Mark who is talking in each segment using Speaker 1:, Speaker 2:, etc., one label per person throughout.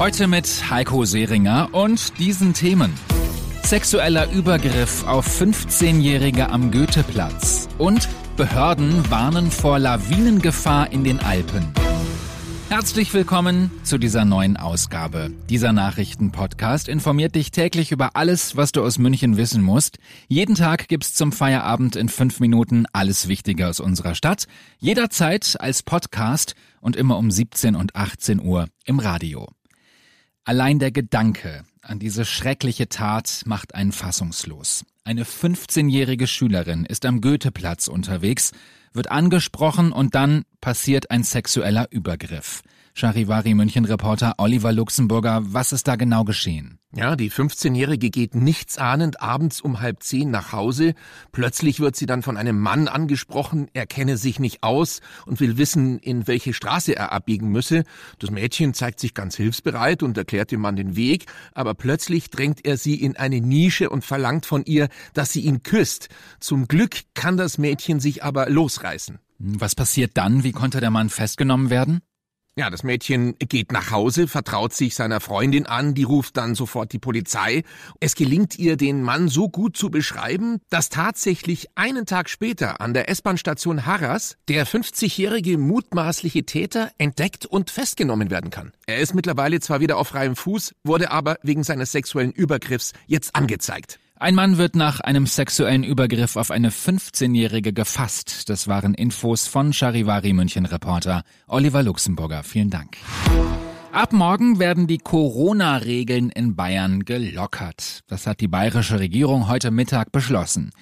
Speaker 1: Heute mit Heiko Seringer und diesen Themen. Sexueller Übergriff auf 15-Jährige am Goetheplatz und Behörden warnen vor Lawinengefahr in den Alpen. Herzlich willkommen zu dieser neuen Ausgabe. Dieser Nachrichtenpodcast informiert dich täglich über alles, was du aus München wissen musst. Jeden Tag gibt's zum Feierabend in fünf Minuten alles Wichtige aus unserer Stadt. Jederzeit als Podcast und immer um 17 und 18 Uhr im Radio. Allein der Gedanke an diese schreckliche Tat macht einen fassungslos. Eine 15-jährige Schülerin ist am Goetheplatz unterwegs, wird angesprochen und dann passiert ein sexueller Übergriff. Charivari München-Reporter Oliver Luxemburger, was ist da genau geschehen?
Speaker 2: Ja, die 15-Jährige geht nichtsahnend abends um halb zehn nach Hause. Plötzlich wird sie dann von einem Mann angesprochen, er kenne sich nicht aus und will wissen, in welche Straße er abbiegen müsse. Das Mädchen zeigt sich ganz hilfsbereit und erklärt dem Mann den Weg, aber plötzlich drängt er sie in eine Nische und verlangt von ihr, dass sie ihn küsst. Zum Glück kann das Mädchen sich aber losreißen.
Speaker 1: Was passiert dann? Wie konnte der Mann festgenommen werden?
Speaker 2: Ja, das Mädchen geht nach Hause, vertraut sich seiner Freundin an, die ruft dann sofort die Polizei. Es gelingt ihr, den Mann so gut zu beschreiben, dass tatsächlich einen Tag später an der S-Bahn-Station Harras der 50-jährige mutmaßliche Täter entdeckt und festgenommen werden kann. Er ist mittlerweile zwar wieder auf freiem Fuß, wurde aber wegen seines sexuellen Übergriffs jetzt angezeigt.
Speaker 1: Ein Mann wird nach einem sexuellen Übergriff auf eine 15-Jährige gefasst. Das waren Infos von Charivari München Reporter Oliver Luxemburger. Vielen Dank. Ab morgen werden die Corona-Regeln in Bayern gelockert. Das hat die bayerische Regierung heute Mittag beschlossen.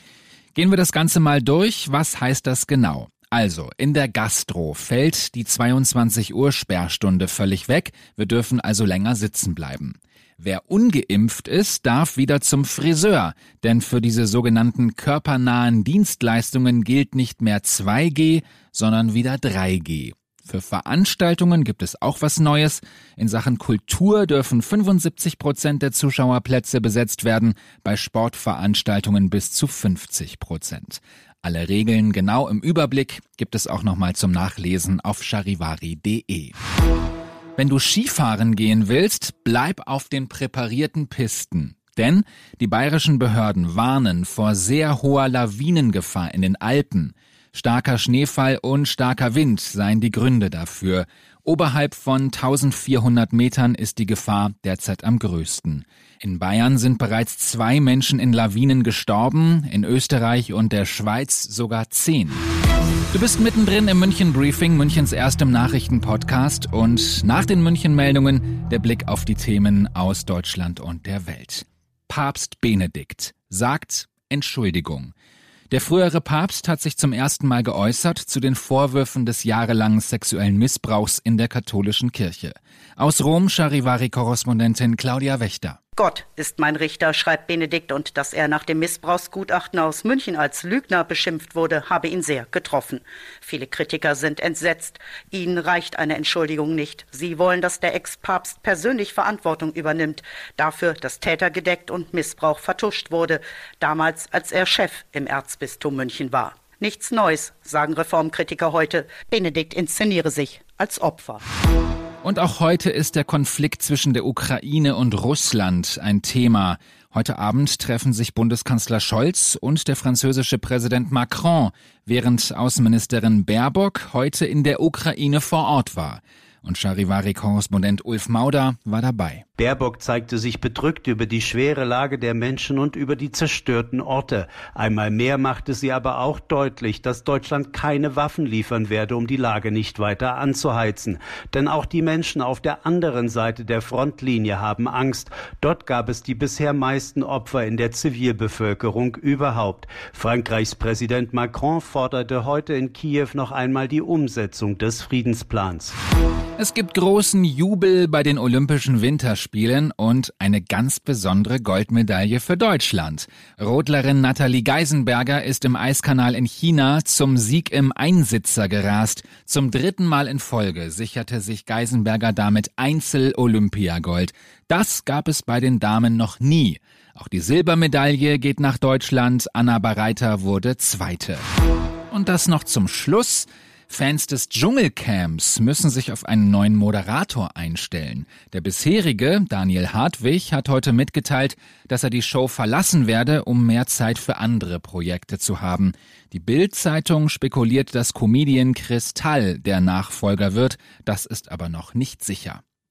Speaker 1: Gehen wir das Ganze mal durch. Was heißt das genau? Also, in der Gastro fällt die 22 Uhr Sperrstunde völlig weg. Wir dürfen also länger sitzen bleiben. Wer ungeimpft ist, darf wieder zum Friseur, denn für diese sogenannten körpernahen Dienstleistungen gilt nicht mehr 2G, sondern wieder 3G. Für Veranstaltungen gibt es auch was Neues. In Sachen Kultur dürfen 75 Prozent der Zuschauerplätze besetzt werden, bei Sportveranstaltungen bis zu 50 Prozent. Alle Regeln genau im Überblick gibt es auch nochmal zum Nachlesen auf charivari.de. Wenn du Skifahren gehen willst, bleib auf den präparierten Pisten. Denn die bayerischen Behörden warnen vor sehr hoher Lawinengefahr in den Alpen. Starker Schneefall und starker Wind seien die Gründe dafür. Oberhalb von 1400 Metern ist die Gefahr derzeit am größten. In Bayern sind bereits zwei Menschen in Lawinen gestorben, in Österreich und der Schweiz sogar zehn. Du bist mittendrin im München Briefing, Münchens erstem Nachrichtenpodcast und nach den München Meldungen der Blick auf die Themen aus Deutschland und der Welt. Papst Benedikt sagt Entschuldigung. Der frühere Papst hat sich zum ersten Mal geäußert zu den Vorwürfen des jahrelangen sexuellen Missbrauchs in der katholischen Kirche. Aus Rom Charivari-Korrespondentin Claudia Wächter.
Speaker 3: Gott ist mein Richter, schreibt Benedikt, und dass er nach dem Missbrauchsgutachten aus München als Lügner beschimpft wurde, habe ihn sehr getroffen. Viele Kritiker sind entsetzt. Ihnen reicht eine Entschuldigung nicht. Sie wollen, dass der Ex-Papst persönlich Verantwortung übernimmt dafür, dass Täter gedeckt und Missbrauch vertuscht wurde, damals als er Chef im Erzbistum München war. Nichts Neues, sagen Reformkritiker heute. Benedikt inszeniere sich als Opfer.
Speaker 1: Und auch heute ist der Konflikt zwischen der Ukraine und Russland ein Thema. Heute Abend treffen sich Bundeskanzler Scholz und der französische Präsident Macron, während Außenministerin Baerbock heute in der Ukraine vor Ort war. Und Charivari-Korrespondent Ulf Mauder war dabei.
Speaker 4: Baerbock zeigte sich bedrückt über die schwere Lage der Menschen und über die zerstörten Orte. Einmal mehr machte sie aber auch deutlich, dass Deutschland keine Waffen liefern werde, um die Lage nicht weiter anzuheizen. Denn auch die Menschen auf der anderen Seite der Frontlinie haben Angst. Dort gab es die bisher meisten Opfer in der Zivilbevölkerung überhaupt. Frankreichs Präsident Macron forderte heute in Kiew noch einmal die Umsetzung des Friedensplans.
Speaker 1: Es gibt großen Jubel bei den Olympischen Winterspielen. Winterspielen und eine ganz besondere Goldmedaille für Deutschland. Rodlerin Nathalie Geisenberger ist im Eiskanal in China zum Sieg im Einsitzer gerast. Zum dritten Mal in Folge sicherte sich Geisenberger damit Einzel-Olympiagold. Das gab es bei den Damen noch nie. Auch die Silbermedaille geht nach Deutschland. Anna Bareiter wurde Zweite. Und das noch zum Schluss. Fans des Dschungelcamps müssen sich auf einen neuen Moderator einstellen. Der bisherige, Daniel Hartwig, hat heute mitgeteilt, dass er die Show verlassen werde, um mehr Zeit für andere Projekte zu haben. Die Bild-Zeitung spekuliert, dass Comedian Kristall der Nachfolger wird. Das ist aber noch nicht sicher.